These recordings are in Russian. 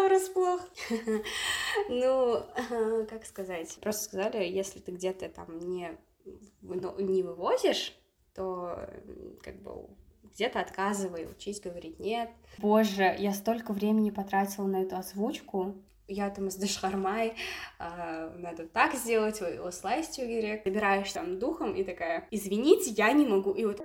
застала врасплох. Ну, как сказать? Просто сказали, если ты где-то там не, не вывозишь, то как бы где-то отказывай, учись говорить нет. Боже, я столько времени потратила на эту озвучку. Я там из Дашхармай, э, надо так сделать, слайстю гирек. Набираешь там духом и такая, извините, я не могу. И вот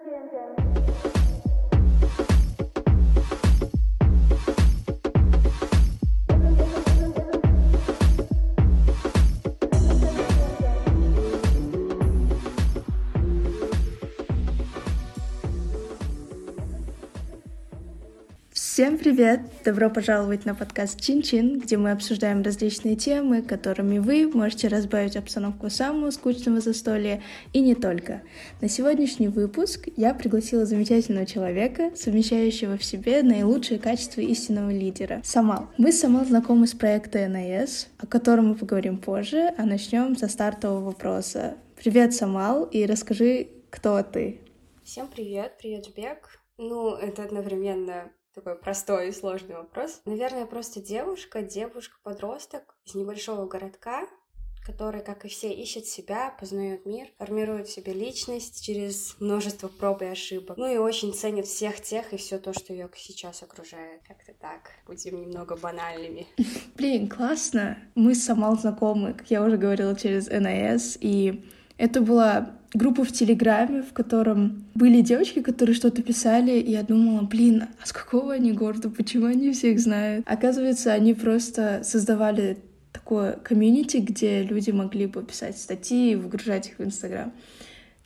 Всем привет! Добро пожаловать на подкаст Чин-Чин, где мы обсуждаем различные темы, которыми вы можете разбавить обстановку самого скучного застолья и не только. На сегодняшний выпуск я пригласила замечательного человека, совмещающего в себе наилучшие качества истинного лидера — Самал. Мы с Самал знакомы с проекта НАС, о котором мы поговорим позже, а начнем со стартового вопроса. Привет, Самал, и расскажи, кто ты? Всем привет, привет, Жбек. Ну, это одновременно такой простой и сложный вопрос. Наверное, просто девушка, девушка-подросток из небольшого городка, который, как и все, ищет себя, познает мир, формирует в себе личность через множество проб и ошибок. Ну и очень ценит всех тех и все то, что ее сейчас окружает. Как-то так. Будем немного банальными. Блин, классно. Мы с Самал знакомы, как я уже говорила, через НАС, и это была группу в Телеграме, в котором были девочки, которые что-то писали, и я думала, блин, а с какого они города, почему они всех знают? Оказывается, они просто создавали такое комьюнити, где люди могли бы писать статьи и выгружать их в Инстаграм.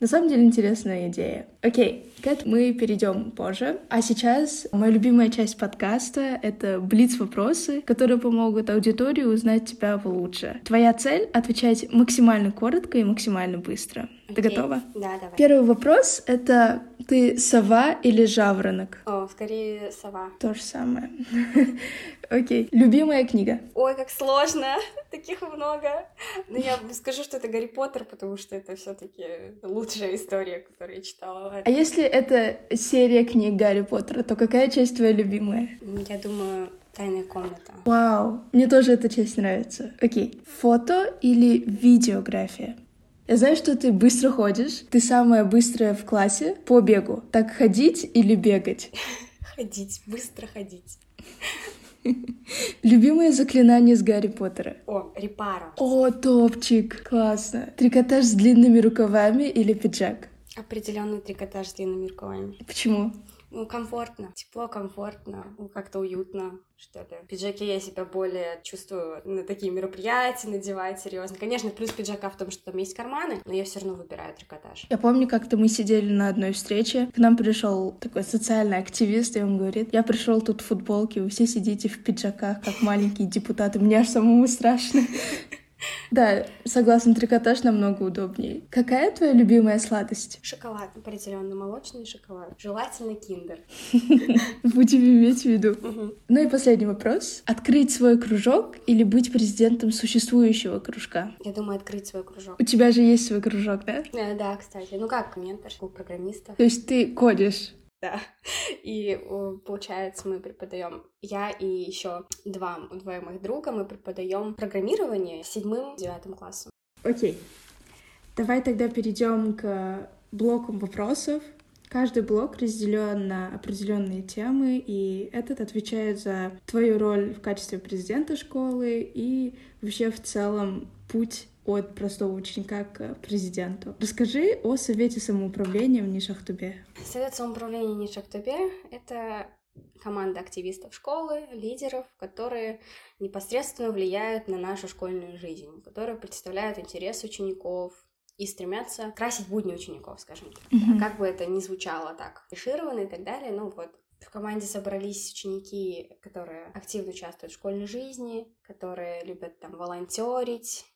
На самом деле интересная идея. Окей, к этому мы перейдем позже. А сейчас моя любимая часть подкаста — это блиц-вопросы, которые помогут аудитории узнать тебя получше. Твоя цель — отвечать максимально коротко и максимально быстро. Ты okay. готова? Да, давай. Первый вопрос — это ты сова или жаворонок? О, скорее сова. То же самое. Окей. Любимая книга? Ой, как сложно. Таких много. Но я скажу, что это Гарри Поттер, потому что это все таки лучшая история, которую я читала. А если это серия книг Гарри Поттера, то какая часть твоя любимая? Я думаю, Тайная комната. Вау, мне тоже эта часть нравится. Окей, фото или видеография? Я знаю, что ты быстро ходишь. Ты самая быстрая в классе по бегу. Так ходить или бегать? Ходить, быстро ходить. Любимое заклинание с Гарри Поттера? О, репара. О, топчик, классно. Трикотаж с длинными рукавами или пиджак? Определенный трикотаж с длинными рукавами. Почему? Ну, комфортно, тепло, комфортно, ну, как-то уютно, что ли. В пиджаке я себя более чувствую на такие мероприятия надевать серьезно. Конечно, плюс пиджака в том, что там есть карманы, но я все равно выбираю трикотаж. Я помню, как-то мы сидели на одной встрече, к нам пришел такой социальный активист, и он говорит, я пришел тут в футболке, вы все сидите в пиджаках, как маленькие депутаты, мне аж самому страшно. Да, согласна, трикотаж намного удобнее. Какая твоя любимая сладость? Шоколад, определенно молочный шоколад. Желательно киндер. Будем иметь в виду. Ну и последний вопрос. Открыть свой кружок или быть президентом существующего кружка? Я думаю, открыть свой кружок. У тебя же есть свой кружок, да? Э, да, кстати. Ну как, ментор, клуб программистов. То есть ты кодишь? Да. И получается, мы преподаем, я и еще два, двое моих друга, мы преподаем программирование седьмым, девятым классом. Окей. Давай тогда перейдем к блокам вопросов. Каждый блок разделен на определенные темы, и этот отвечает за твою роль в качестве президента школы и вообще в целом путь от простого ученика к президенту. Расскажи о Совете самоуправления в Нишахтубе. Совет самоуправления Нишахтубе — это команда активистов школы, лидеров, которые непосредственно влияют на нашу школьную жизнь, которые представляют интерес учеников, и стремятся красить будни учеников, скажем так. Mm-hmm. Как бы это ни звучало так, клишированно и так далее, ну вот в команде собрались ученики, которые активно участвуют в школьной жизни, которые любят там волонтерить,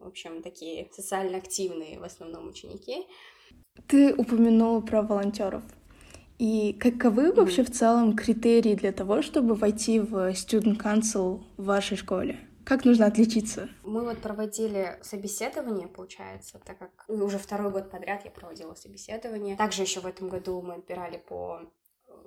в общем, такие социально активные в основном ученики. Ты упомянула про волонтеров. И каковы mm-hmm. вообще в целом критерии для того, чтобы войти в Student Council в вашей школе? Как нужно отличиться? Мы вот проводили собеседование, получается, так как уже второй год подряд я проводила собеседование. Также еще в этом году мы отбирали по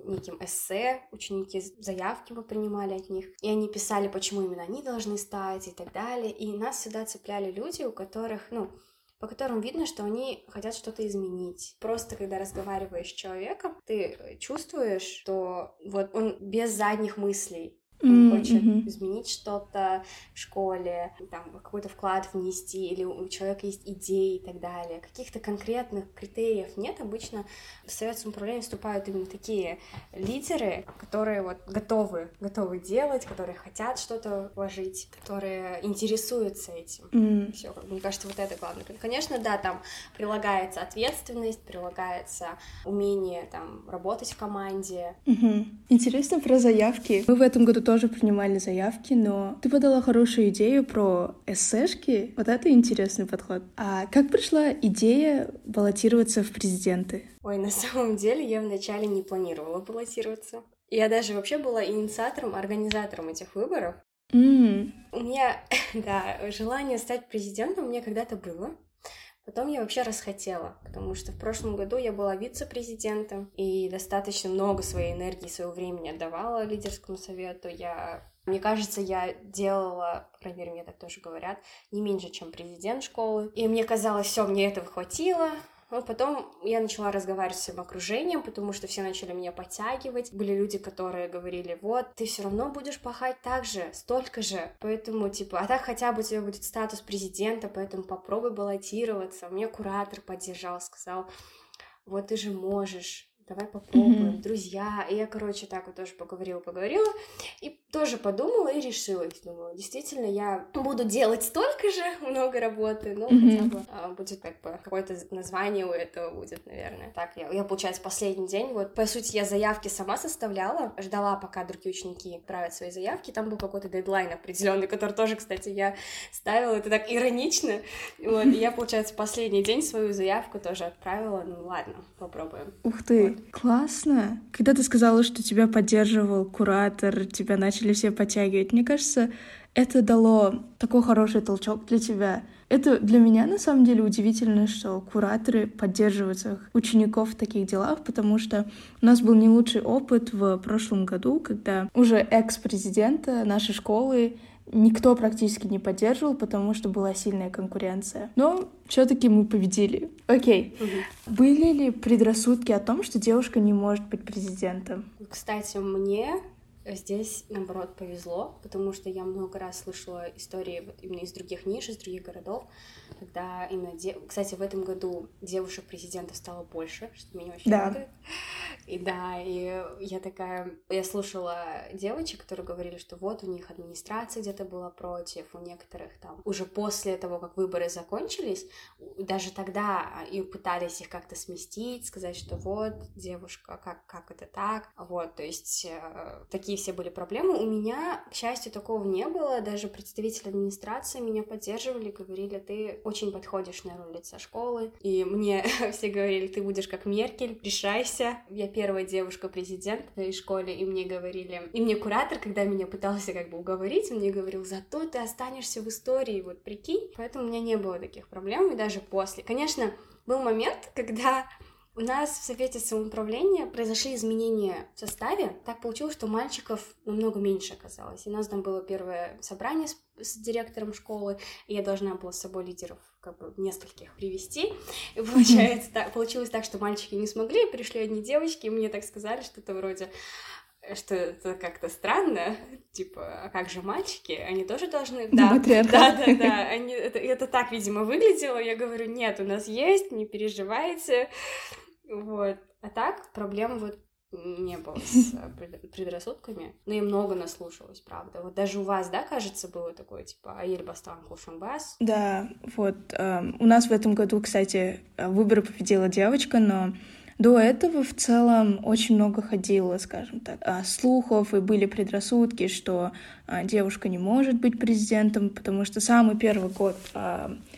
неким эссе, ученики заявки мы принимали от них, и они писали, почему именно они должны стать и так далее, и нас всегда цепляли люди, у которых, ну, по которым видно, что они хотят что-то изменить. Просто когда разговариваешь с человеком, ты чувствуешь, что вот он без задних мыслей mm-hmm. хочет изменить что-то в школе, там, какой-то вклад внести, или у человека есть идеи и так далее. Каких-то конкретных критериев нет. Обычно в советском управлении вступают именно такие лидеры, которые вот готовы, готовы делать, которые хотят что-то вложить, которые интересуются этим. Mm. Все, мне кажется, вот это главное. Конечно, да, там прилагается ответственность, прилагается умение там работать в команде. Mm-hmm. Интересно про заявки. Мы в этом году тоже тоже принимали заявки, но ты подала хорошую идею про эссешки. Вот это интересный подход. А как пришла идея баллотироваться в президенты? Ой, на самом деле я вначале не планировала баллотироваться. Я даже вообще была инициатором, организатором этих выборов. Mm. У меня, да, желание стать президентом у меня когда-то было. Потом я вообще расхотела, потому что в прошлом году я была вице-президентом и достаточно много своей энергии, своего времени отдавала лидерскому совету. Я мне кажется, я делала, по мне так тоже говорят, не меньше, чем президент школы. И мне казалось, все, мне этого хватило, ну, потом я начала разговаривать с своим окружением, потому что все начали меня подтягивать. Были люди, которые говорили, вот, ты все равно будешь пахать так же, столько же. Поэтому, типа, а так хотя бы у тебя будет статус президента, поэтому попробуй баллотироваться. Меня куратор поддержал, сказал, вот ты же можешь, давай попробуем, mm-hmm. друзья. И я, короче, так вот тоже поговорила, поговорила, и тоже подумала и решилась. Думала, действительно, я буду делать столько же, много работы, ну, mm-hmm. хотя бы а, будет как бы какое-то название у этого будет, наверное. Так, я, я, получается, последний день, вот, по сути, я заявки сама составляла, ждала, пока другие ученики отправят свои заявки, там был какой-то дедлайн определенный, который тоже, кстати, я ставила, это так иронично, вот, и я, получается, последний день свою заявку тоже отправила, ну, ладно, попробуем. Ух ты, вот. Классно. Когда ты сказала, что тебя поддерживал куратор, тебя начали все подтягивать, мне кажется, это дало такой хороший толчок для тебя. Это для меня на самом деле удивительно, что кураторы поддерживают своих учеников в таких делах, потому что у нас был не лучший опыт в прошлом году, когда уже экс-президента нашей школы никто практически не поддерживал, потому что была сильная конкуренция. Но все-таки мы победили. Окей. Угу. Были ли предрассудки о том, что девушка не может быть президентом? Кстати, мне Здесь, наоборот, повезло, потому что я много раз слышала истории вот именно из других ниш, из других городов, когда именно... Де... Кстати, в этом году девушек-президентов стало больше, что меня очень да. радует. И да, и я такая... Я слушала девочек, которые говорили, что вот у них администрация где-то была против, у некоторых там уже после того, как выборы закончились, даже тогда и пытались их как-то сместить, сказать, что вот, девушка, как, как это так? Вот, то есть э, такие такие все были проблемы. У меня, к счастью, такого не было. Даже представители администрации меня поддерживали, говорили, ты очень подходишь на роль лица школы. И мне все говорили, ты будешь как Меркель, решайся. Я первая девушка-президент в этой школе, и мне говорили... И мне куратор, когда меня пытался как бы уговорить, мне говорил, зато ты останешься в истории, вот прикинь. Поэтому у меня не было таких проблем, и даже после. Конечно, был момент, когда у нас в Совете самоуправления произошли изменения в составе. Так получилось, что мальчиков намного меньше оказалось. И у нас там было первое собрание с, с директором школы, и я должна была с собой лидеров как бы нескольких привести. И получается, так, получилось так, что мальчики не смогли, пришли одни девочки, и мне так сказали, что-то вроде что это как-то странно, типа, а как же мальчики, они тоже должны... Да, да, да, да, они... это, это так, видимо, выглядело, я говорю, нет, у нас есть, не переживайте, вот. А так проблем вот не было с э, предрассудками. Но я много наслушалась, правда. Вот даже у вас, да, кажется, было такое, типа, Аиль Бастан Кушанбас? Да, вот. Э, у нас в этом году, кстати, выборы победила девочка, но до этого в целом очень много ходило, скажем так, а, слухов, и были предрассудки, что девушка не может быть президентом, потому что самый первый год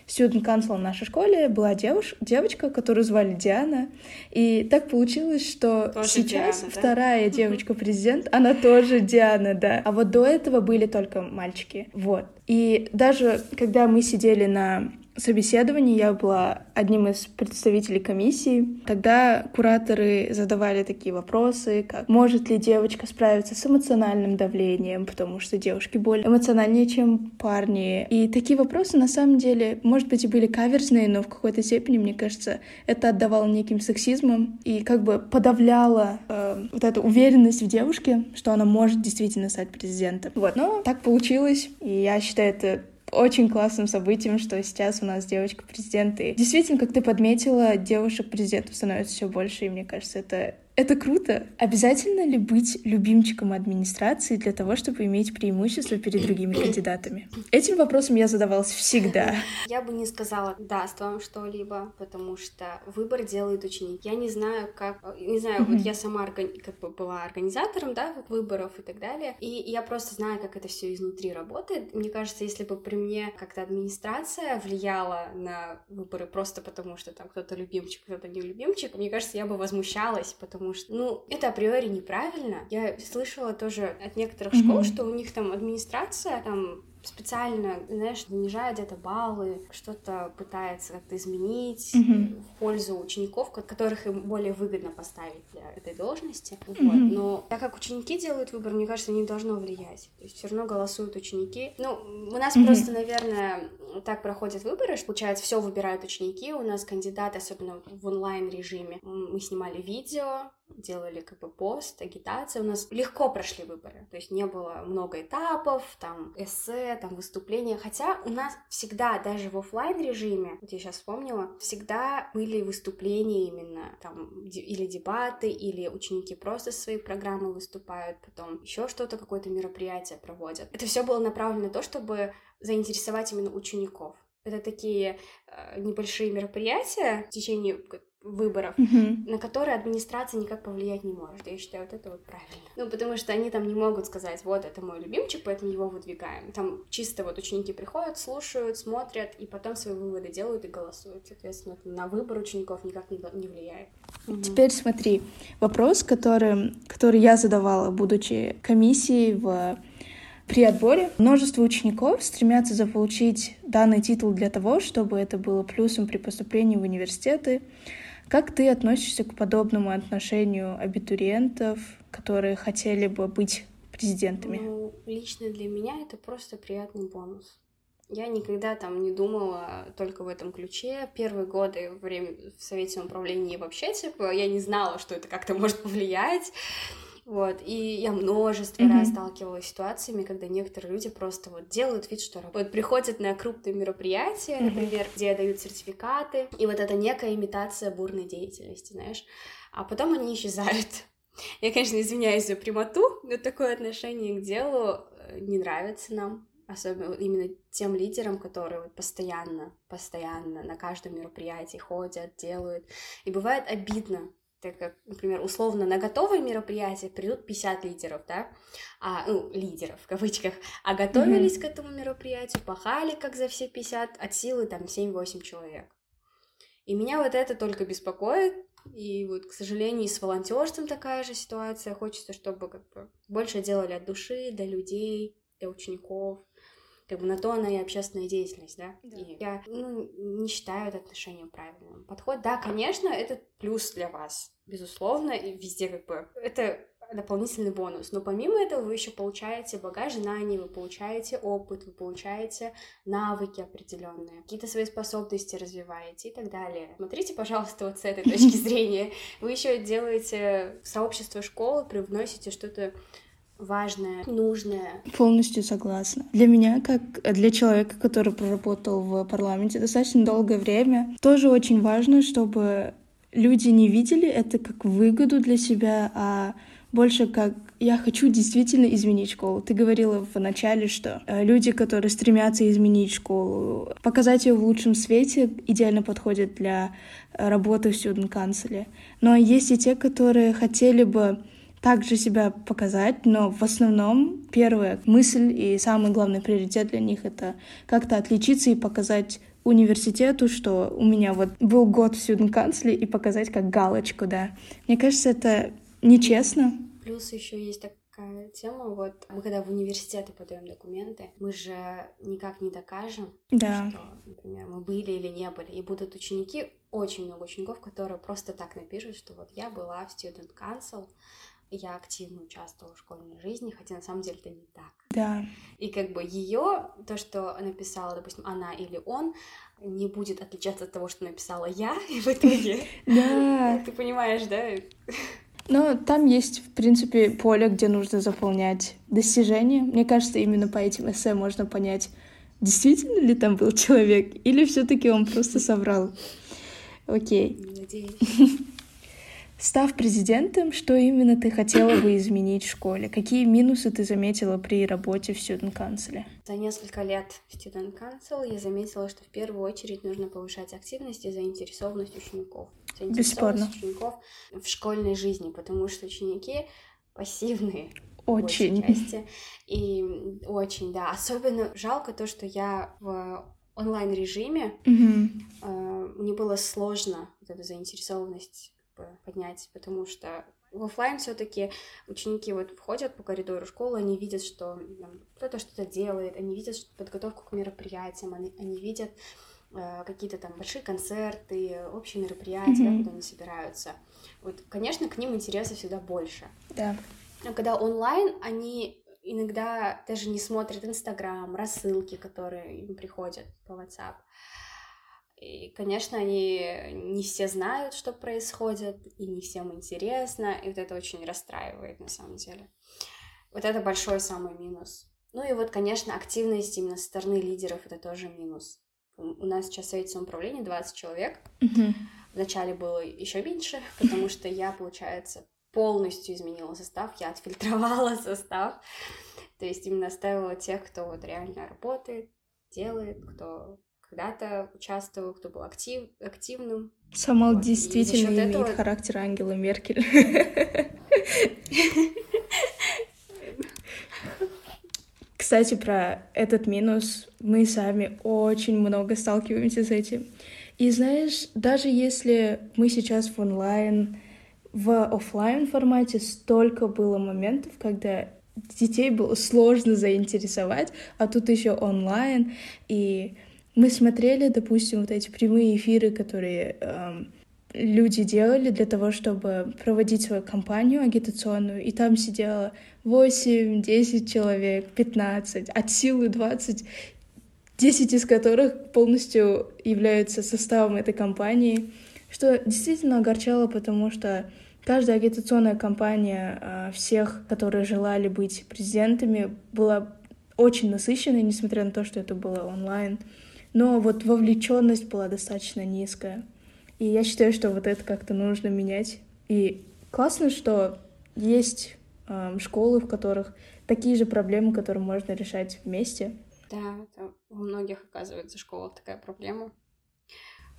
студент council в нашей школе была девуш... девочка, которую звали Диана. И так получилось, что тоже сейчас Диана, вторая да? девочка-президент, она тоже Диана, да. А вот до этого были только мальчики. Вот. И даже когда мы сидели на собеседовании я была одним из представителей комиссии. Тогда кураторы задавали такие вопросы, как может ли девочка справиться с эмоциональным давлением, потому что девушки более эмоциональнее, чем парни. И такие вопросы на самом деле, может быть, и были каверзные, но в какой-то степени, мне кажется, это отдавало неким сексизмом и как бы подавляло э, вот эту уверенность в девушке, что она может действительно стать президентом. Вот, но так получилось, и я считаю это очень классным событием, что сейчас у нас девочка-президент. И действительно, как ты подметила, девушек-президентов становится все больше, и мне кажется, это это круто. Обязательно ли быть любимчиком администрации для того, чтобы иметь преимущество перед другими кандидатами? Этим вопросом я задавалась всегда. Я бы не сказала даст вам что-либо, потому что выбор делают ученики. Я не знаю, как... Не знаю, вот я сама органи... как бы была организатором, да, выборов и так далее, и я просто знаю, как это все изнутри работает. Мне кажется, если бы при мне как-то администрация влияла на выборы просто потому, что там кто-то любимчик, кто-то не любимчик, мне кажется, я бы возмущалась, потому потому что, ну, это априори неправильно. Я слышала тоже от некоторых школ, mm-hmm. что у них там администрация там специально, знаешь, занижает где-то баллы, что-то пытается как-то изменить mm-hmm. в пользу учеников, которых им более выгодно поставить для этой должности. Mm-hmm. Вот. Но так как ученики делают выбор, мне кажется, не должно влиять. То есть все равно голосуют ученики. Ну, у нас mm-hmm. просто, наверное, так проходят выборы, что, получается, все выбирают ученики. У нас кандидаты, особенно в онлайн режиме, мы снимали видео, делали как бы пост, агитация. У нас легко прошли выборы, то есть не было много этапов, там эссе, там выступления. Хотя у нас всегда, даже в офлайн режиме, вот я сейчас вспомнила, всегда были выступления именно там или дебаты, или ученики просто свои программы выступают, потом еще что-то, какое-то мероприятие проводят. Это все было направлено на то, чтобы заинтересовать именно учеников. Это такие э, небольшие мероприятия в течение выборов, mm-hmm. на которые администрация никак повлиять не может. Я считаю, вот это вот правильно. Ну, потому что они там не могут сказать, вот, это мой любимчик, поэтому его выдвигаем. Там чисто вот ученики приходят, слушают, смотрят, и потом свои выводы делают и голосуют. Соответственно, на выбор учеников никак не, влияет. Mm-hmm. Теперь смотри, вопрос, который, который я задавала, будучи комиссией в при отборе множество учеников стремятся заполучить данный титул для того, чтобы это было плюсом при поступлении в университеты, как ты относишься к подобному отношению абитуриентов, которые хотели бы быть президентами? Ну, лично для меня это просто приятный бонус. Я никогда там не думала только в этом ключе. Первые годы время в Совете управления вообще, типа, я не знала, что это как-то может повлиять. Вот, и я множество mm-hmm. раз сталкивалась с ситуациями, когда некоторые люди просто вот делают вид, что работают. Приходят на крупные мероприятия, mm-hmm. например, где дают сертификаты, и вот это некая имитация бурной деятельности, знаешь, а потом они исчезают. Я, конечно, извиняюсь за прямоту, но такое отношение к делу э, не нравится нам особенно именно тем лидерам, которые вот постоянно, постоянно на каждом мероприятии ходят, делают. И бывает обидно, так как, например, условно на готовое мероприятие придут 50 лидеров, да, а, ну, лидеров в кавычках, а готовились mm-hmm. к этому мероприятию, пахали как за все 50, от силы там 7-8 человек. И меня вот это только беспокоит, и вот, к сожалению, и с волонтерством такая же ситуация. Хочется, чтобы как бы больше делали от души, для людей, для учеников как бы на то она и общественная деятельность, да. да. И я ну, не считаю это отношение правильным. Подход, да, конечно, это плюс для вас, безусловно, и везде как бы это дополнительный бонус. Но помимо этого вы еще получаете багаж знаний, вы получаете опыт, вы получаете навыки определенные, какие-то свои способности развиваете и так далее. Смотрите, пожалуйста, вот с этой точки зрения. Вы еще делаете сообщество школы, привносите что-то важное, нужное. Полностью согласна. Для меня, как для человека, который проработал в парламенте достаточно долгое время, тоже очень важно, чтобы люди не видели это как выгоду для себя, а больше как я хочу действительно изменить школу. Ты говорила в начале, что э, люди, которые стремятся изменить школу, показать ее в лучшем свете, идеально подходят для работы в student council. Но есть и те, которые хотели бы также себя показать, но в основном первая мысль и самый главный приоритет для них — это как-то отличиться и показать университету, что у меня вот был год в студент и показать как галочку, да. Мне кажется, это нечестно. Плюс еще есть так, такая тема. Вот мы когда в университеты подаем документы, мы же никак не докажем, да. что, например, мы были или не были. И будут ученики, очень много учеников, которые просто так напишут, что вот я была в Student Council, я активно участвовала в школьной жизни, хотя на самом деле это не так. Да. И как бы ее, то, что написала, допустим, она или он, не будет отличаться от того, что написала я, и в итоге... Да. Ты понимаешь, да? Но там есть, в принципе, поле, где нужно заполнять достижения. Мне кажется, именно по этим эссе можно понять, действительно ли там был человек, или все таки он просто соврал. Окей. Надеюсь. Став президентом, что именно ты хотела бы изменить в школе? Какие минусы ты заметила при работе в Student Council? За несколько лет в Student Council я заметила, что в первую очередь нужно повышать активность и заинтересованность учеников. Бесспорно. учеников в школьной жизни, потому что ученики пассивные. Очень. Части. И очень, да. Особенно жалко то, что я в онлайн-режиме, угу. э, мне было сложно вот эту заинтересованность поднять, потому что в офлайн все-таки ученики вот входят по коридору школы, они видят, что кто-то что-то делает, они видят подготовку к мероприятиям, они, они видят э, какие-то там большие концерты, общие мероприятия, mm-hmm. куда они собираются. Вот, конечно, к ним интереса всегда больше. Да. Но когда онлайн, они иногда даже не смотрят Инстаграм, рассылки, которые им приходят по WhatsApp. И, конечно, они не все знают, что происходит, и не всем интересно, и вот это очень расстраивает на самом деле. Вот это большой самый минус. Ну и вот, конечно, активность именно со стороны лидеров это тоже минус. У нас сейчас в совете самоуправления 20 человек. Вначале было еще меньше, потому что я, получается, полностью изменила состав, я отфильтровала состав. То есть именно оставила тех, кто вот реально работает, делает, кто когда-то участвовал, кто был актив, активным. Самал вот. действительно имеет этого... характер Ангела Меркель. Кстати, про этот минус мы сами очень много сталкиваемся с этим. И знаешь, даже если мы сейчас в онлайн, в офлайн формате столько было моментов, когда детей было сложно заинтересовать, а тут еще онлайн, и мы смотрели, допустим, вот эти прямые эфиры, которые эм, люди делали для того, чтобы проводить свою кампанию агитационную, и там сидело 8, 10 человек, 15, от силы 20, 10 из которых полностью являются составом этой кампании, что действительно огорчало, потому что каждая агитационная кампания э, всех, которые желали быть президентами, была очень насыщенной, несмотря на то, что это было онлайн но вот вовлеченность была достаточно низкая. И я считаю, что вот это как-то нужно менять. И классно, что есть э, школы, в которых такие же проблемы, которые можно решать вместе. Да, это у многих, оказывается, школах такая проблема.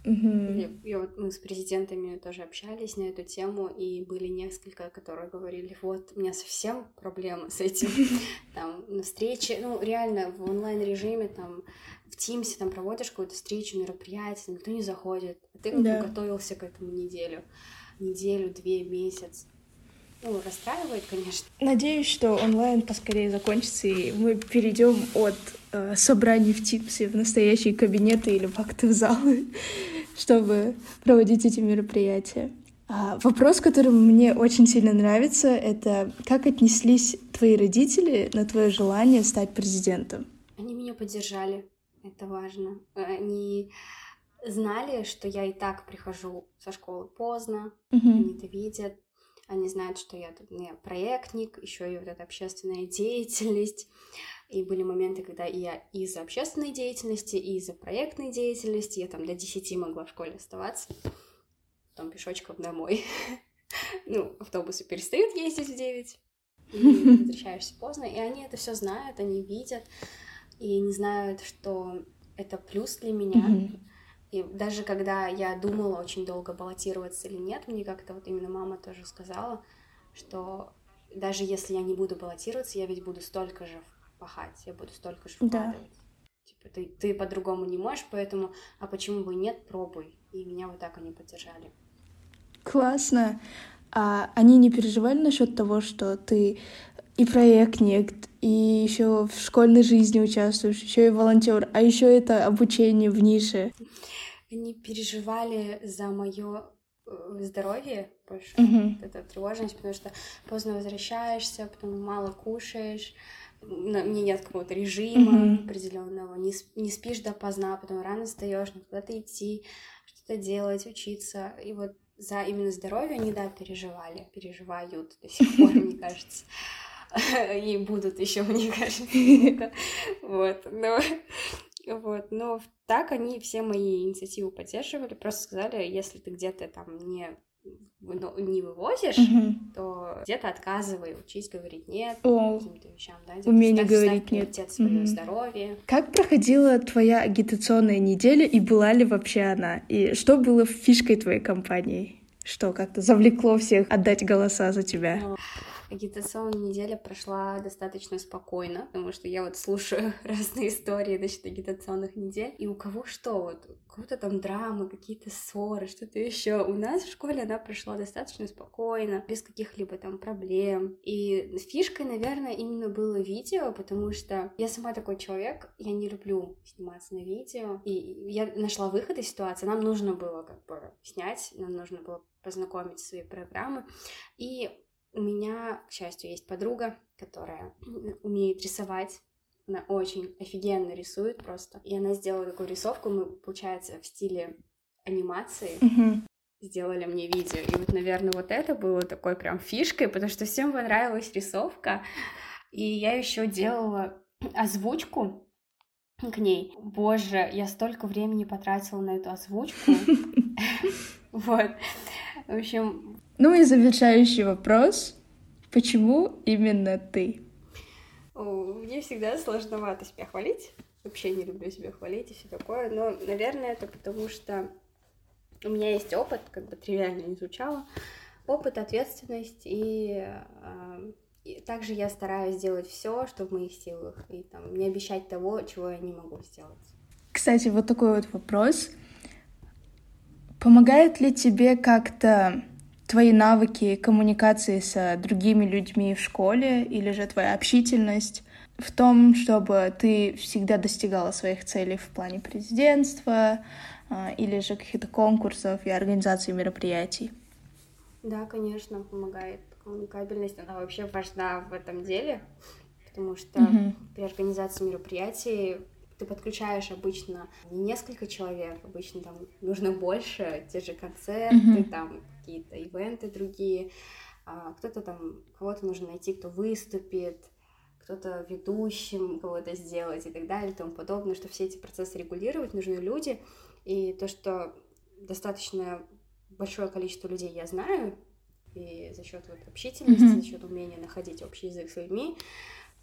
Угу. Я, я вот мы с президентами тоже общались на эту тему, и были несколько, которые говорили, вот, у меня совсем проблемы с этим, там, на встрече, ну, реально, в онлайн-режиме, там, в Тимсе, там, проводишь какую-то встречу, мероприятие, никто не заходит, а ты да. готовился к этому неделю, неделю, две, месяц. Ну, расстраивает, конечно. Надеюсь, что онлайн поскорее закончится, и мы перейдем от э, собраний в Тимсе в настоящие кабинеты или в актовые залы, чтобы проводить эти мероприятия. А, вопрос, который мне очень сильно нравится, это как отнеслись твои родители на твое желание стать президентом? Они меня поддержали, это важно. Они знали, что я и так прихожу со школы поздно, угу. они это видят, они знают, что я не проектник, еще и вот эта общественная деятельность. И были моменты, когда я из-за общественной деятельности, и из-за проектной деятельности, я там до 10 могла в школе оставаться, потом пешочком домой. Ну, автобусы перестают ездить в 9, и возвращаешься поздно, и они это все знают, они видят, и не знают, что это плюс для меня. И даже когда я думала очень долго баллотироваться или нет, мне как-то вот именно мама тоже сказала, что даже если я не буду баллотироваться, я ведь буду столько же пахать, я буду столько же вкладывать. Да. Типа, ты, ты по-другому не можешь, поэтому, а почему бы нет, пробуй. И меня вот так они поддержали. Классно. А они не переживали насчет того, что ты и проектник, и еще в школьной жизни участвуешь, еще и волонтер, а еще это обучение в нише. Они переживали за мое э, здоровье больше, Мгм. вот эта тревожность, потому что поздно возвращаешься, потом мало кушаешь, на- мне нет какого-то режима Мгм. определенного, не, не спишь допоздна, потом рано встаешь, надо куда-то идти, что-то делать, учиться. И вот за именно здоровье они, да, переживали, переживают до сих пор, мне кажется. И будут еще, мне кажется. Вот, но вот, но так они все мои инициативы поддерживали, просто сказали, если ты где-то там не не вывозишь, Мгм. то где-то отказывай, учись говорить нет О, каким-то вещам, да, где-то Умение говорить нет. свое Мгм. здоровье. Как проходила твоя агитационная неделя и была ли вообще она? И что было фишкой твоей компании? Что как-то завлекло всех отдать голоса за тебя? Агитационная неделя прошла достаточно спокойно, потому что я вот слушаю разные истории насчет агитационных недель, и у кого что, вот, кого-то там драмы, какие-то ссоры, что-то еще. У нас в школе она прошла достаточно спокойно, без каких-либо там проблем. И фишкой, наверное, именно было видео, потому что я сама такой человек, я не люблю сниматься на видео, и я нашла выход из ситуации, нам нужно было как бы снять, нам нужно было познакомить свои программы, и у меня, к счастью, есть подруга, которая умеет рисовать. Она очень офигенно рисует просто. И она сделала такую рисовку, мы, получается, в стиле анимации сделали мне видео. И вот, наверное, вот это было такой прям фишкой, потому что всем понравилась рисовка. И я еще делала озвучку к ней. Боже, я столько времени потратила на эту озвучку. Вот. В общем, Ну и завершающий вопрос. Почему именно ты? Мне всегда сложновато себя хвалить. Вообще не люблю себя хвалить и все такое. Но, наверное, это потому что у меня есть опыт, как бы тривиально не звучало, опыт, ответственность, и, э, и также я стараюсь делать все, что в моих силах, и там, не обещать того, чего я не могу сделать. Кстати, вот такой вот вопрос. Помогают ли тебе как-то твои навыки коммуникации с другими людьми в школе или же твоя общительность в том, чтобы ты всегда достигала своих целей в плане президентства а, или же каких-то конкурсов и организации мероприятий? Да, конечно, помогает. Коммуникабельность, она вообще важна в этом деле, потому что Мгм. при организации мероприятий ты подключаешь обычно не несколько человек, обычно там нужно больше, те же концерты, Мгм. там какие-то ивенты другие, А кто-то там, кого-то нужно найти, кто выступит, кто-то ведущим кого-то сделать и так далее и тому подобное, что все эти процессы регулировать нужны люди, и то, что достаточно большое количество людей я знаю, и за счет вот общительности, Мгм. за счет умения находить общий язык с людьми,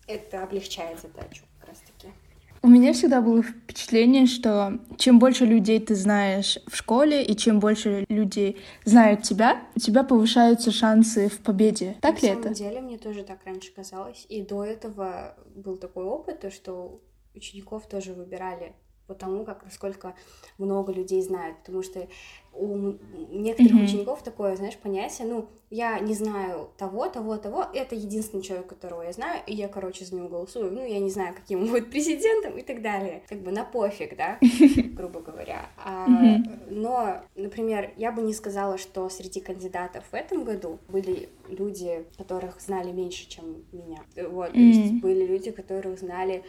это облегчает задачу как раз-таки. У меня всегда было впечатление, что чем больше людей ты знаешь в школе и чем больше людей знают тебя, у тебя повышаются шансы в победе. Так На ли самом это? деле, мне тоже так раньше казалось. И до этого был такой опыт, то, что учеников тоже выбирали по тому, как насколько много людей знают. Потому что у некоторых Мгм. учеников такое, знаешь, понятие, ну, я не знаю того, того, того, это единственный человек, которого я знаю, и я, короче, за него голосую. Ну, я не знаю, каким он будет президентом и так далее. Как бы на пофиг, да, грубо говоря. А, Мгм. но, например, я бы не сказала, что среди кандидатов в этом году были люди, которых знали меньше, чем меня. Вот, то есть были люди, которых знали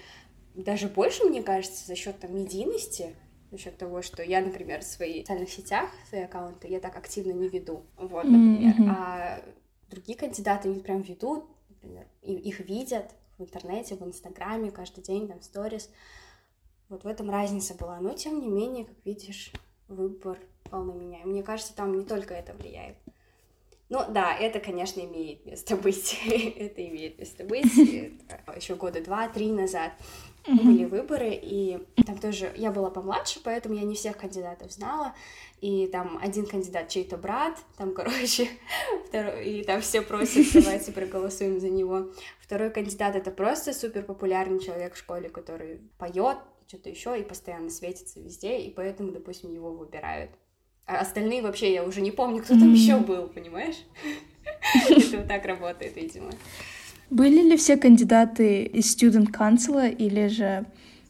даже больше, мне кажется, за счет там медийности, за счет того, что я, например, в своих социальных сетях, свои аккаунты, я так активно не веду. Вот, например. мгм. А другие кандидаты, они прям ведут, например, и их видят в интернете, в Инстаграме каждый день, там, сторис. Вот в этом разница была. Но, тем не менее, как видишь, выбор пал на меня. И мне кажется, там не только это влияет. Ну да, это, конечно, имеет место быть. это имеет место быть. Еще года два-три назад были выборы, и там тоже я была помладше, поэтому я не всех кандидатов знала. И там один кандидат чей-то брат, там, короче, второй, и там все просят, давайте проголосуем за него. Второй кандидат это просто супер популярный человек в школе, который поет, что-то еще и постоянно светится везде, и поэтому, допустим, его выбирают. А остальные вообще я уже не помню, кто там еще был, понимаешь? Это вот так работает, видимо. Были ли все кандидаты из Student Council или же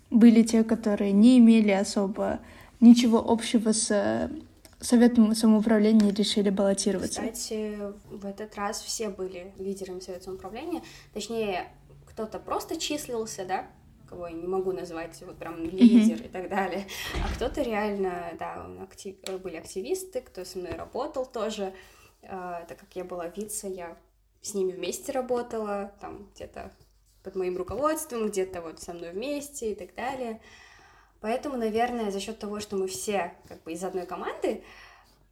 были те, которые не имели особо ничего общего с Советом самоуправления решили баллотироваться? Кстати, в этот раз все были лидерами Совета самоуправления. Точнее, кто-то просто числился, да, кого я не могу назвать вот прям лидер mm-hmm. и так далее, а кто-то реально, да, актив... были активисты, кто со мной работал тоже, а, так как я была вице, я с ними вместе работала, там где-то под моим руководством, где-то вот со мной вместе и так далее. Поэтому, наверное, за счет того, что мы все как бы из одной команды,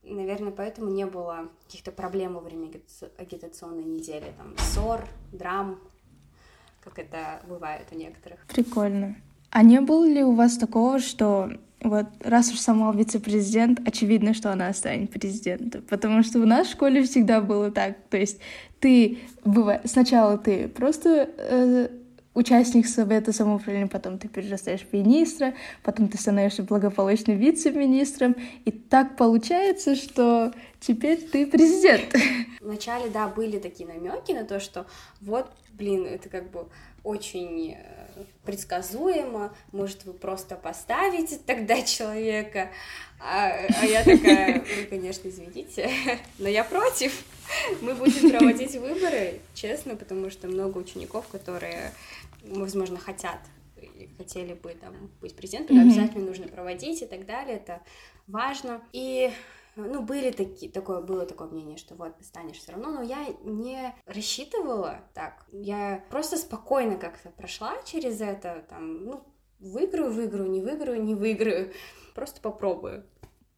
наверное, поэтому не было каких-то проблем во время агитационной недели, там, ссор, драм, как это бывает у некоторых. Прикольно. А не было ли у вас такого, что вот раз уж сама вице-президент, очевидно, что она станет президентом, потому что в школе всегда было так, то есть ты бывает, сначала ты просто э, участник совета самоуправления, потом ты перерастаешь в министра, потом ты становишься благополучным вице-министром, и так получается, что теперь ты президент. Вначале, да, были такие намеки на то, что вот, блин, это как бы очень э, предсказуемо, может, вы просто поставите тогда человека, а, а я такая, ну, конечно, извините, но я против. Мы будем проводить выборы, честно, потому что много учеников, которые, возможно, хотят хотели бы там быть президентом, mm-hmm. обязательно нужно проводить и так далее, это важно. И ну, были такие, такое, было такое мнение, что вот, ты станешь все равно, но я не рассчитывала так. Я просто спокойно как-то прошла через это, там, ну, выиграю, выиграю, не выиграю, не выиграю, просто попробую.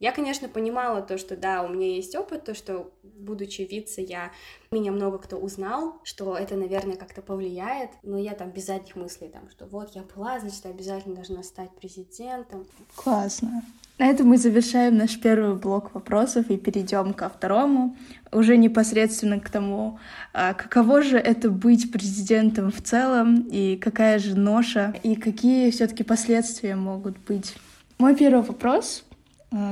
Я, конечно, понимала то, что да, у меня есть опыт, то, что, будучи вице, я... Меня много кто узнал, что это, наверное, как-то повлияет, но я там без задних мыслей, там, что вот я была, значит, обязательно должна стать президентом. Классно. На этом мы завершаем наш первый блок вопросов и перейдем ко второму, уже непосредственно к тому, а, каково же это быть президентом в целом, и какая же ноша, и какие все-таки последствия могут быть. Мой первый вопрос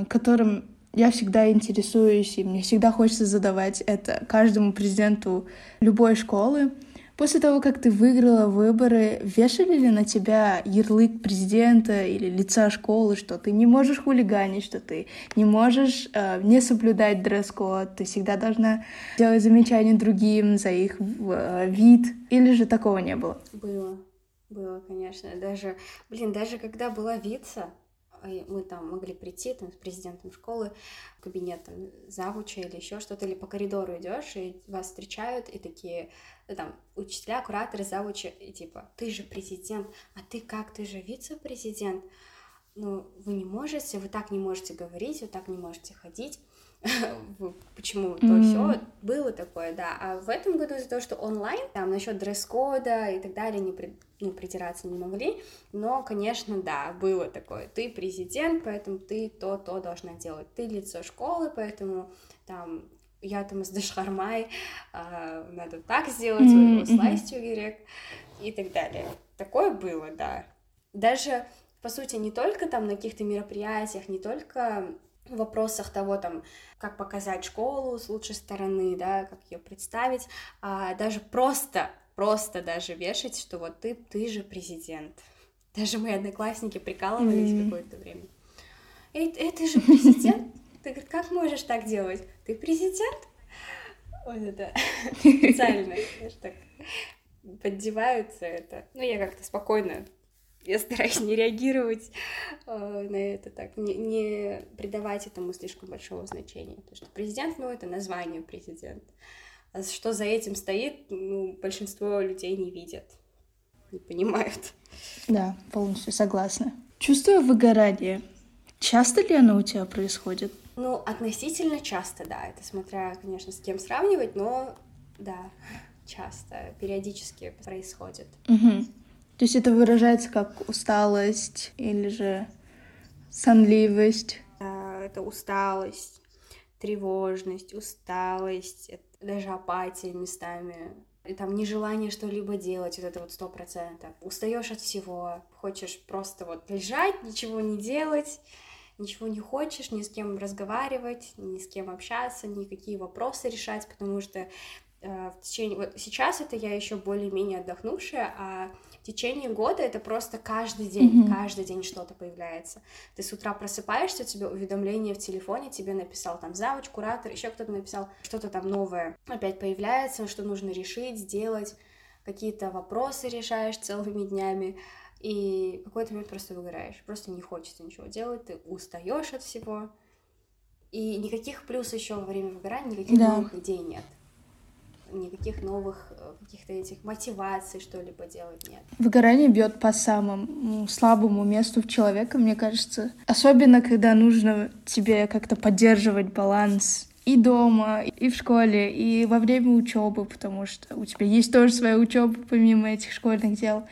которым я всегда интересуюсь, и мне всегда хочется задавать это каждому президенту любой школы. После того, как ты выиграла выборы, вешали ли на тебя ярлык президента или лица школы, что ты не можешь хулиганить, что ты не можешь э, не соблюдать дресс-код, ты всегда должна делать замечания другим за их э, вид, или же такого не было? Было, было, конечно. Даже, блин, даже когда была вица, мы там могли прийти там, с президентом школы в кабинет там, завуча или еще что-то, или по коридору идешь, и вас встречают, и такие, ну, там, учителя, кураторы, завучи, и типа, ты же президент, а ты как, ты же вице-президент, ну, вы не можете, вы так не можете говорить, вы так не можете ходить, почему то mm-hmm. все было такое, да. А в этом году из-за того, что онлайн, там насчет дресс-кода и так далее не при, ну, притираться не могли, но, конечно, да, было такое. Ты президент, поэтому ты то-то должна делать. Ты лицо школы, поэтому там я там из Дашхармай, а, надо так сделать, mm-hmm. слайстью и так далее. Такое было, да. Даже, по сути, не только там на каких-то мероприятиях, не только в вопросах того, там, как показать школу с лучшей стороны, да, как ее представить, а даже просто, просто даже вешать, что вот ты, ты же президент. Даже мои одноклассники прикалывались mm-hmm. какое-то время. Эй, эй, ты же президент? Ты говоришь, как можешь так делать? Ты президент? Вот это специально, знаешь, так поддеваются это. Ну, я как-то спокойно я стараюсь не реагировать э, на это так, не, не придавать этому слишком большого значения. Потому что президент, ну, это название президент. А что за этим стоит, ну, большинство людей не видят, не понимают. Да, полностью согласна. Чувствую выгорание. Часто ли оно у тебя происходит? Ну, относительно часто, да. Это смотря, конечно, с кем сравнивать, но да, часто, периодически происходит. Угу. То есть это выражается как усталость или же сонливость? Это усталость, тревожность, усталость, даже апатия местами. И там нежелание что-либо делать, вот это вот сто процентов. Устаешь от всего, хочешь просто вот лежать, ничего не делать, ничего не хочешь, ни с кем разговаривать, ни с кем общаться, никакие вопросы решать, потому что э, в течение... Вот сейчас это я еще более-менее отдохнувшая, а в течение года это просто каждый день, mm-hmm. каждый день что-то появляется. Ты с утра просыпаешься, тебе уведомление в телефоне, тебе написал там завуч, куратор, еще кто-то написал, что-то там новое опять появляется, что нужно решить, сделать, какие-то вопросы решаешь целыми днями, и в какой-то момент просто выгораешь, просто не хочется ничего делать, ты устаешь от всего, и никаких плюсов еще во время выгорания, никаких да. новых идей нет никаких новых э, каких-то этих мотиваций что-либо делать нет. Выгорание бьет по самому слабому месту в человека, мне кажется. Особенно, когда нужно тебе как-то поддерживать баланс и дома, и в школе, и во время учебы, потому что у тебя есть тоже своя учеба помимо этих школьных дел.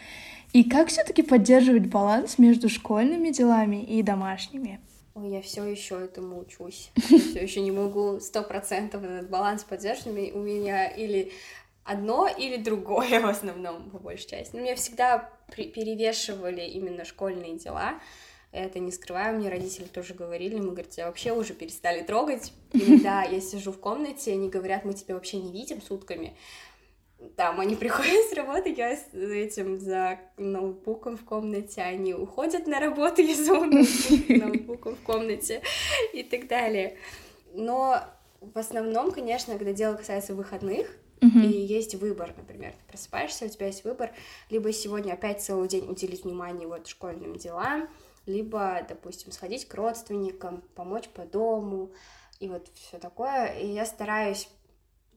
И как все-таки поддерживать баланс между школьными делами и домашними? Ой, я все еще этому учусь. Я все еще не могу сто процентов этот баланс поддерживать. У меня или одно, или другое в основном, по большей части. Но меня всегда перевешивали именно школьные дела. Это не скрываю, мне родители тоже говорили, мы, говорят, тебя вообще уже перестали трогать. Иногда я сижу в комнате, они говорят, мы тебя вообще не видим сутками там они приходят с работы, я с этим за ноутбуком в комнате, они уходят на работу, я за ноутбуком в комнате и так далее. Но в основном, конечно, когда дело касается выходных, uh-huh. и есть выбор, например, ты просыпаешься, у тебя есть выбор, либо сегодня опять целый день уделить внимание вот школьным делам, либо, допустим, сходить к родственникам, помочь по дому, и вот все такое. И я стараюсь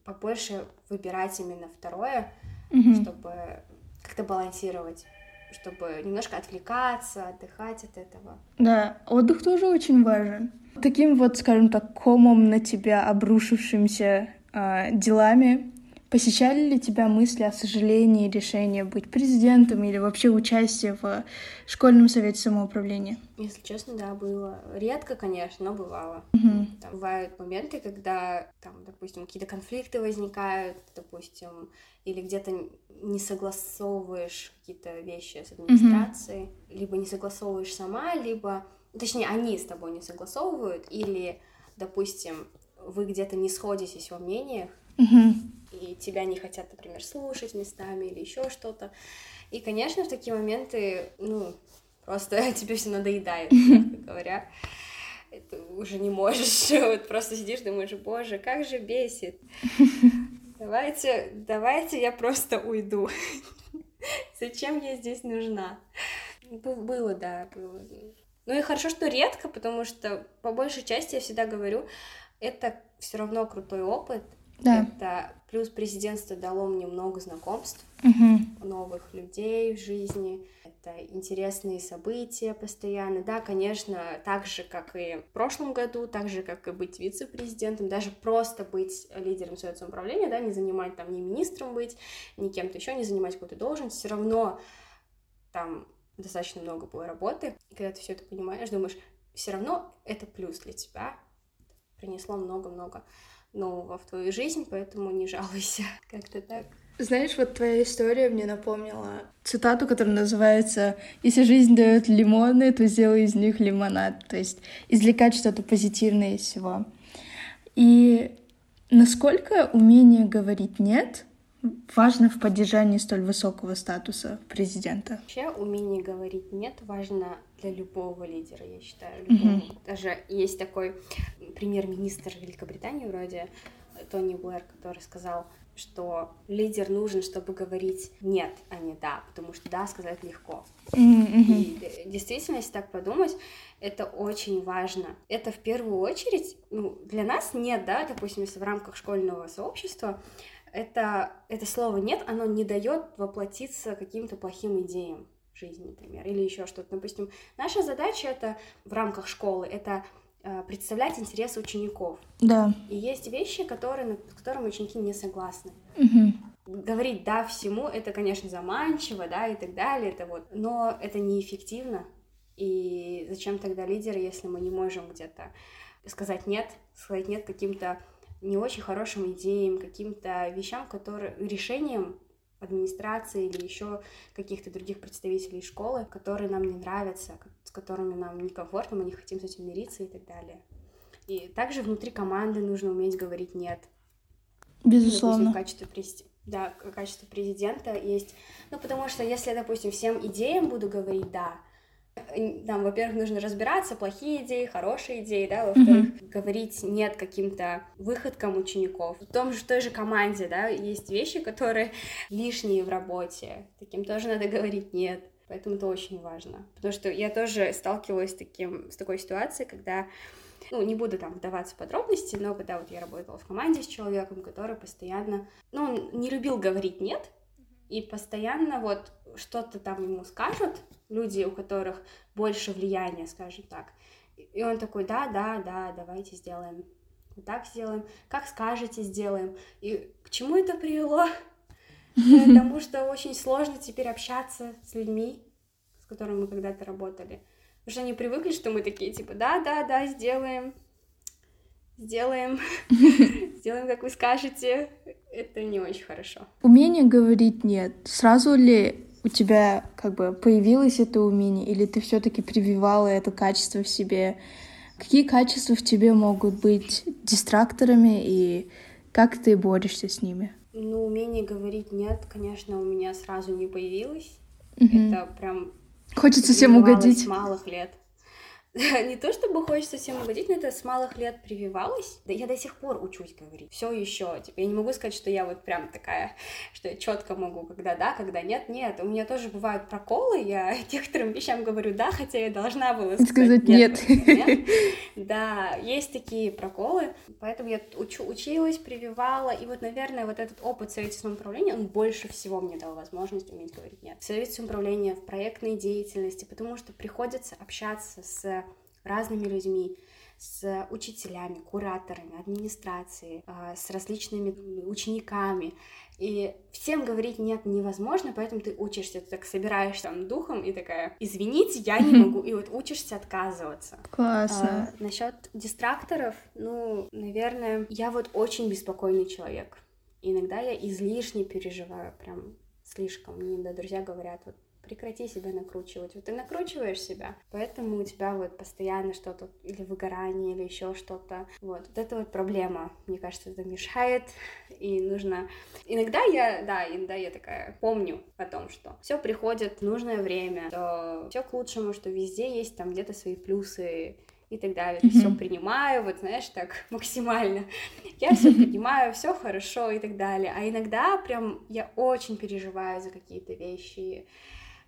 побольше выбирать именно второе, mm-hmm. чтобы как-то балансировать чтобы немножко отвлекаться, отдыхать от этого. Да, отдых тоже очень важен. Таким вот, скажем так, комом на тебя обрушившимся э, делами Посещали ли тебя мысли о сожалении решения быть президентом или вообще участие в школьном совете самоуправления? Если честно, да, было. Редко, конечно, но бывало. Угу. Там бывают моменты, когда, там, допустим, какие-то конфликты возникают, допустим, или где-то не согласовываешь какие-то вещи с администрацией, угу. либо не согласовываешь сама, либо, точнее, они с тобой не согласовывают, или, допустим, вы где-то не сходитесь во мнениях, угу и тебя не хотят, например, слушать местами или еще что-то. И, конечно, в такие моменты, ну, просто тебе все надоедает, говоря. Это уже не можешь, вот просто сидишь, думаешь, боже, как же бесит. Давайте, давайте я просто уйду. Зачем я здесь нужна? Было, да, было. Ну и хорошо, что редко, потому что по большей части я всегда говорю, это все равно крутой опыт, да. Это плюс президентство дало мне много знакомств, угу. новых людей в жизни. Это интересные события постоянно. Да, конечно, так же, как и в прошлом году, так же, как и быть вице-президентом, даже просто быть лидером Совета самоуправления, да, не занимать там, ни министром быть, ни кем-то еще, не занимать какую-то должность, все равно там достаточно много было работы. И когда ты все это понимаешь, думаешь, все равно это плюс для тебя, принесло много-много нового в твою жизнь, поэтому не жалуйся. Как-то так. Знаешь, вот твоя история мне напомнила цитату, которая называется «Если жизнь дает лимоны, то сделай из них лимонад». То есть извлекать что-то позитивное из всего. И насколько умение говорить «нет» важно в поддержании столь высокого статуса президента? Вообще умение говорить «нет» важно для любого лидера, я считаю. Любого. Mm-hmm. Даже есть такой премьер-министр Великобритании вроде Тони Блэр, который сказал, что лидер нужен, чтобы говорить нет, а не да, потому что да сказать легко. Mm-hmm. И действительно, если так подумать, это очень важно. Это в первую очередь, ну, для нас нет, да, допустим, если в рамках школьного сообщества, это, это слово «нет», оно не дает воплотиться каким-то плохим идеям в жизни, например, или еще что-то. Допустим, наша задача это в рамках школы, это э, представлять интересы учеников. Да. И есть вещи, которые, с которыми ученики не согласны. Угу. Говорить «да» всему, это, конечно, заманчиво, да, и так далее, это вот, но это неэффективно. И зачем тогда лидеры, если мы не можем где-то сказать «нет», сказать «нет» каким-то не очень хорошим идеям, каким-то вещам, которые решениям администрации или еще каких-то других представителей школы, которые нам не нравятся, которыми нам некомфортно, мы не хотим с этим мириться и так далее. И также внутри команды нужно уметь говорить «нет». Безусловно. Допустим, в качестве, президента, да, в качестве президента есть... Ну, потому что если допустим, всем идеям буду говорить «да», там, во-первых, нужно разбираться, плохие идеи, хорошие идеи, да, во-вторых, mm-hmm. говорить нет каким-то выходкам учеников. В том же, в той же команде, да, есть вещи, которые лишние в работе, таким тоже надо говорить нет. Поэтому это очень важно. Потому что я тоже сталкивалась с, таким, с такой ситуацией, когда ну, не буду там вдаваться в подробности, но когда вот я работала в команде с человеком, который постоянно, ну, он не любил говорить «нет», и постоянно вот что-то там ему скажут, люди, у которых больше влияния, скажем так, и он такой, да, да, да, давайте сделаем, вот так сделаем, как скажете, сделаем. И к чему это привело? Потому что очень сложно теперь общаться с людьми, с которыми мы когда-то работали. Потому что они привыкли, что мы такие, типа, да, да, да, сделаем, сделаем, сделаем, как вы скажете. Это не очень хорошо. Умение говорить нет. Сразу ли у тебя как бы появилось это умение, или ты все-таки прививала это качество в себе? Какие качества в тебе могут быть дистракторами и как ты борешься с ними? Ну, умение говорить нет, конечно, у меня сразу не появилось. Mm-hmm. Это прям... Хочется всем угодить. С малых лет. не то чтобы хочется всем угодить, но это с малых лет прививалось. Да я до сих пор учусь говорить. Все еще. Типа, я не могу сказать, что я вот прям такая, что я четко могу, когда да, когда нет. Нет, у меня тоже бывают проколы. Я некоторым вещам говорю да, хотя я должна была сказать, сказать нет. нет. Да, есть такие проколы. Поэтому я учу, училась, прививала. И вот, наверное, вот этот опыт совета самоуправления, он больше всего мне дал возможность уметь говорить нет. Совет самоуправления в проектной деятельности, потому что приходится общаться с разными людьми, с учителями, кураторами, администрацией, а, с различными учениками. И всем говорить нет невозможно, поэтому ты учишься, ты так собираешься там духом и такая, извините, я не могу, и вот учишься отказываться. Классно. А, насчет дистракторов, ну, наверное, я вот очень беспокойный человек. Иногда я излишне переживаю, прям слишком. Мне да, друзья говорят, вот прекрати себя накручивать. Вот ты накручиваешь себя, поэтому у тебя вот постоянно что-то или выгорание, или еще что-то. Вот, вот это вот проблема. Мне кажется, это мешает, и нужно... Иногда я, да, иногда я такая помню о том, что все приходит в нужное время, что все к лучшему, что везде есть там где-то свои плюсы, и так далее. Mm-hmm. Все принимаю, вот знаешь, так максимально. Я все принимаю, все хорошо и так далее. А иногда прям я очень переживаю за какие-то вещи.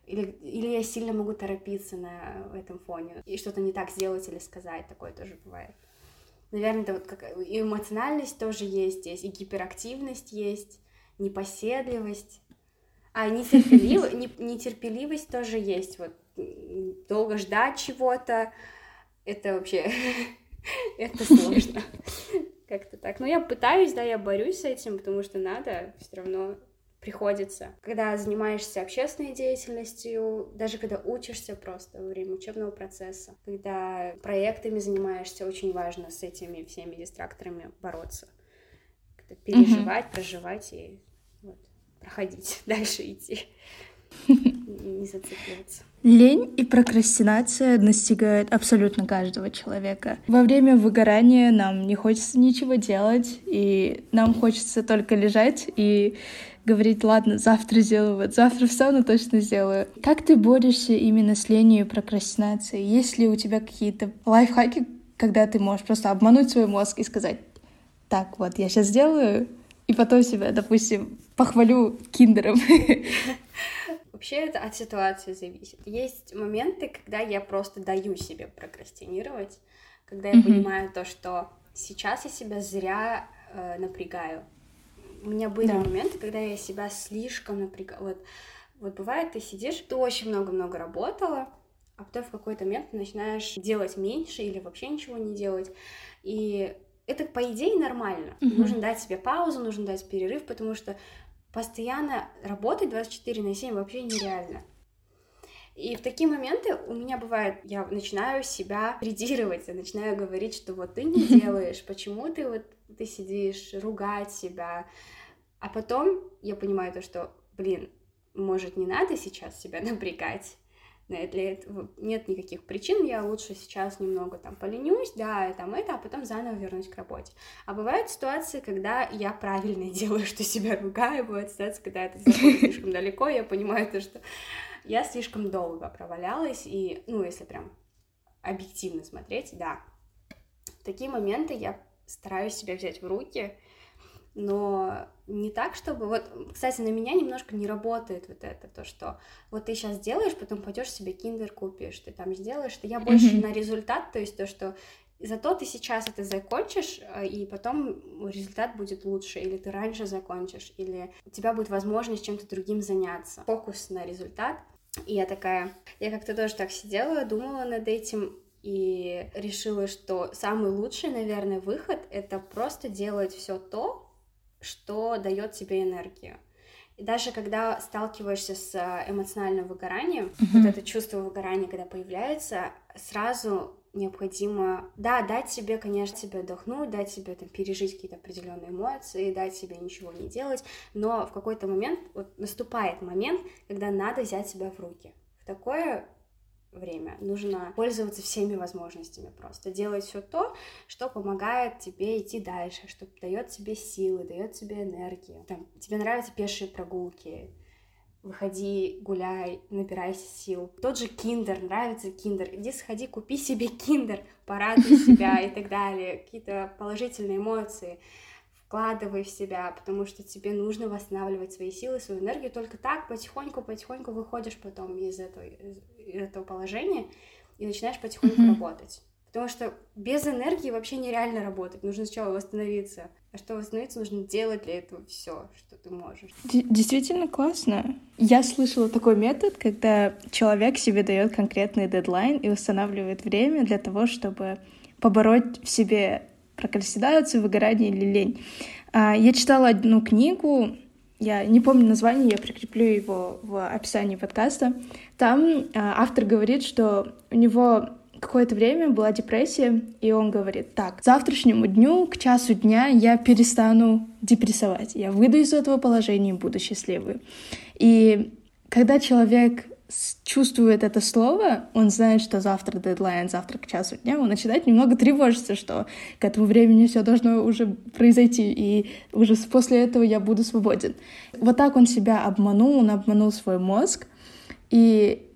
Или, или я сильно могу торопиться на этом фоне и что-то не так сделать или сказать, такое тоже бывает. Наверное, это вот как и эмоциональность тоже есть здесь, и гиперактивность есть, непоседливость, а нетерпелив... нетерпеливость тоже есть. Вот долго ждать чего-то, это вообще это сложно. Как-то так. Но я пытаюсь, да, я борюсь с этим, потому что надо все равно приходится. Когда занимаешься общественной деятельностью, даже когда учишься просто во время учебного процесса, когда проектами занимаешься, очень важно с этими всеми дистракторами бороться. Когда переживать, mm-hmm. проживать и вот, проходить, дальше идти. Не зацикливаться. Лень и прокрастинация настигают абсолютно каждого человека. Во время выгорания нам не хочется ничего делать, и нам хочется только лежать и говорить, ладно, завтра сделаю, вот завтра встану, точно сделаю. Как ты борешься именно с ленью и прокрастинацией? Есть ли у тебя какие-то лайфхаки, когда ты можешь просто обмануть свой мозг и сказать, так, вот, я сейчас сделаю, и потом себя, допустим, похвалю киндером. Вообще это от ситуации зависит. Есть моменты, когда я просто даю себе прокрастинировать, когда я mm-hmm. понимаю то, что сейчас я себя зря э, напрягаю. У меня были да. моменты, когда я себя слишком напрягала. Вот, вот бывает, ты сидишь, ты очень много-много работала, а потом в какой-то момент ты начинаешь делать меньше или вообще ничего не делать. И это, по идее, нормально. Mm-hmm. Нужно дать себе паузу, нужно дать перерыв, потому что постоянно работать 24 на 7 вообще нереально. И в такие моменты у меня бывает, я начинаю себя придировать, я начинаю говорить, что вот ты не делаешь, почему ты вот ты сидишь, ругать себя. А потом я понимаю то, что, блин, может, не надо сейчас себя напрягать, для этого нет никаких причин, я лучше сейчас немного там поленюсь, да, и там это, а потом заново вернусь к работе. А бывают ситуации, когда я правильно делаю, что себя ругаю, бывают ситуации, когда это слишком далеко, я понимаю то, что я слишком долго провалялась, и, ну, если прям объективно смотреть, да, такие моменты я стараюсь себя взять в руки, но не так, чтобы... Вот, кстати, на меня немножко не работает вот это, то, что вот ты сейчас делаешь, потом пойдешь себе киндер купишь, ты там сделаешь, что я больше mm-hmm. на результат, то есть то, что зато ты сейчас это закончишь, э, и потом результат будет лучше, или ты раньше закончишь, или у тебя будет возможность чем-то другим заняться. Фокус на результат. И я такая, я как-то тоже так сидела, думала над этим, и решила, что самый лучший, наверное, выход — это просто делать все то, что дает тебе энергию. И даже когда сталкиваешься с э, эмоциональным выгоранием, mm-hmm. вот это чувство выгорания, когда появляется, сразу необходимо, да, дать себе, конечно, себе отдохнуть, дать себе там пережить какие-то определенные эмоции, дать себе ничего не делать, но в какой-то момент вот наступает момент, когда надо взять себя в руки. В такое время. Нужно пользоваться всеми возможностями просто. Делать все то, что помогает тебе идти дальше, что дает тебе силы, дает тебе энергию. Там, тебе нравятся пешие прогулки, выходи, гуляй, набирайся сил. Тот же киндер, нравится киндер, иди сходи, купи себе киндер, порадуй себя и так далее. Какие-то положительные эмоции вкладывай в себя, потому что тебе нужно восстанавливать свои силы, свою энергию. Только так потихоньку-потихоньку выходишь потом из этого, из этого положения и начинаешь потихоньку mm-hmm. работать. Потому что без энергии вообще нереально работать. Нужно сначала восстановиться. А что восстановиться, нужно делать для этого все, что ты можешь. Действительно классно. Я слышала такой метод, когда человек себе дает конкретный дедлайн и устанавливает время для того, чтобы побороть в себе прокрастинацию, выгорание или лень. А, я читала одну книгу, я не помню название, я прикреплю его в описании подкаста. Там а, автор говорит, что у него какое-то время была депрессия, и он говорит, так, завтрашнему дню, к часу дня я перестану депрессовать, я выйду из этого положения и буду счастливой. И когда человек чувствует это слово, он знает, что завтра дедлайн, завтра к часу дня, он начинает немного тревожиться, что к этому времени все должно уже произойти, и уже после этого я буду свободен. Вот так он себя обманул, он обманул свой мозг, и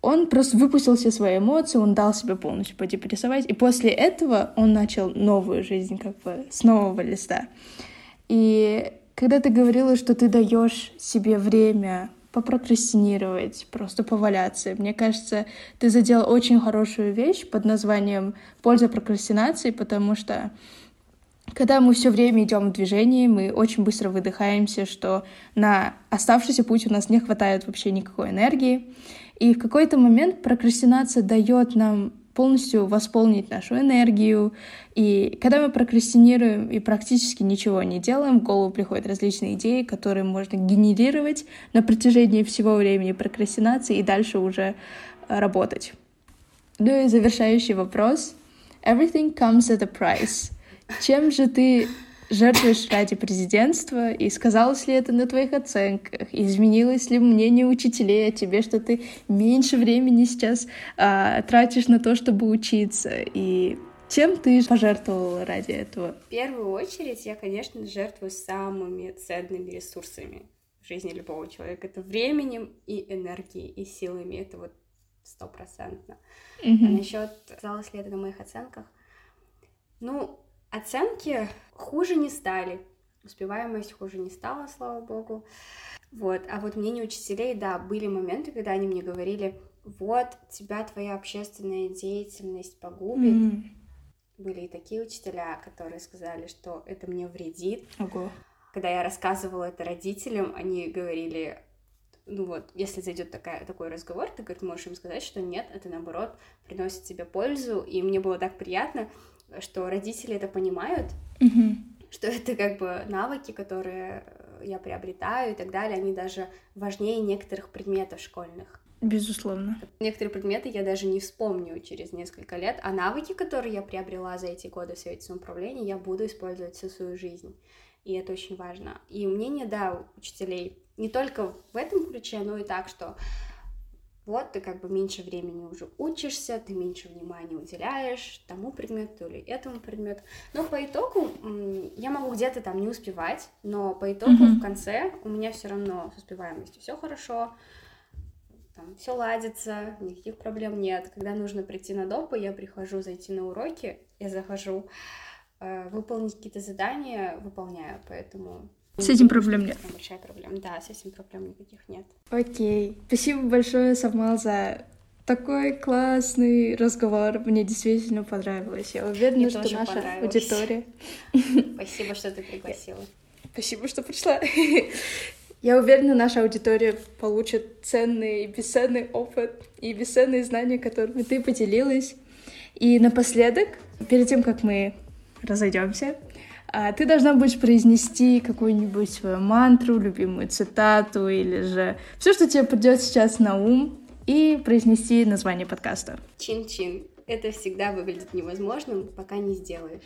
он просто выпустил все свои эмоции, он дал себе полностью подепрессовать, и после этого он начал новую жизнь как бы с нового листа. И когда ты говорила, что ты даешь себе время попрокрастинировать, просто поваляться. Мне кажется, ты задел очень хорошую вещь под названием «Польза прокрастинации», потому что когда мы все время идем в движении, мы очень быстро выдыхаемся, что на оставшийся путь у нас не хватает вообще никакой энергии. И в какой-то момент прокрастинация дает нам полностью восполнить нашу энергию. И когда мы прокрастинируем и практически ничего не делаем, в голову приходят различные идеи, которые можно генерировать на протяжении всего времени прокрастинации и дальше уже э, работать. Ну и завершающий вопрос. Everything comes at a price. Чем же ты жертвуешь ради президентства, и сказалось ли это на твоих оценках, изменилось ли мнение учителей о тебе, что ты меньше времени сейчас а, тратишь на то, чтобы учиться, и чем ты пожертвовала ради этого? В первую очередь я, конечно, жертвую самыми ценными ресурсами в жизни любого человека. Это временем и энергией, и силами. Это вот стопроцентно. Mm-hmm. А насчет, сказалось ли это на моих оценках? Ну, Оценки хуже не стали. Успеваемость хуже не стала, слава богу. Вот. А вот мнение учителей, да, были моменты, когда они мне говорили, вот, тебя твоя общественная деятельность погубит. Mm. Были и такие учителя, которые сказали, что это мне вредит. Ого. Когда я рассказывала это родителям, они говорили, ну вот, если зайдет такая, такой разговор, ты, говорит, можешь им сказать, что нет, это наоборот приносит тебе пользу, и мне было так приятно, что родители это понимают, mm-hmm. что это как бы навыки, которые я приобретаю и так далее, они даже важнее некоторых предметов школьных. Безусловно. Некоторые предметы я даже не вспомню через несколько лет, а навыки, которые я приобрела за эти годы в Совете самоуправления, я буду использовать всю свою жизнь. И это очень важно. И мнение, да, учителей не только в этом ключе, но и так, что вот ты как бы меньше времени уже учишься, ты меньше внимания уделяешь тому предмету или этому предмету. Но по итогу я могу где-то там не успевать, но по итогу mm-hmm. в конце у меня все равно с успеваемостью все хорошо, там все ладится, никаких проблем нет. Когда нужно прийти на допы, я прихожу зайти на уроки, я захожу э, выполнить какие-то задания, выполняю, поэтому с этим проблем нет. Большая проблема, да, с этим проблем никаких нет. Окей. Спасибо большое, Самал, за такой классный разговор. Мне действительно понравилось. Я уверена, Мне что наша аудитория... Спасибо, что ты пригласила. Спасибо, что пришла. Я уверена, наша аудитория получит ценный и бесценный опыт и бесценные знания, которыми ты поделилась. И напоследок, перед тем, как мы разойдемся, ты должна будешь произнести какую-нибудь свою мантру, любимую цитату или же все, что тебе придет сейчас на ум, и произнести название подкаста. Чин-чин. Это всегда выглядит невозможным, пока не сделаешь.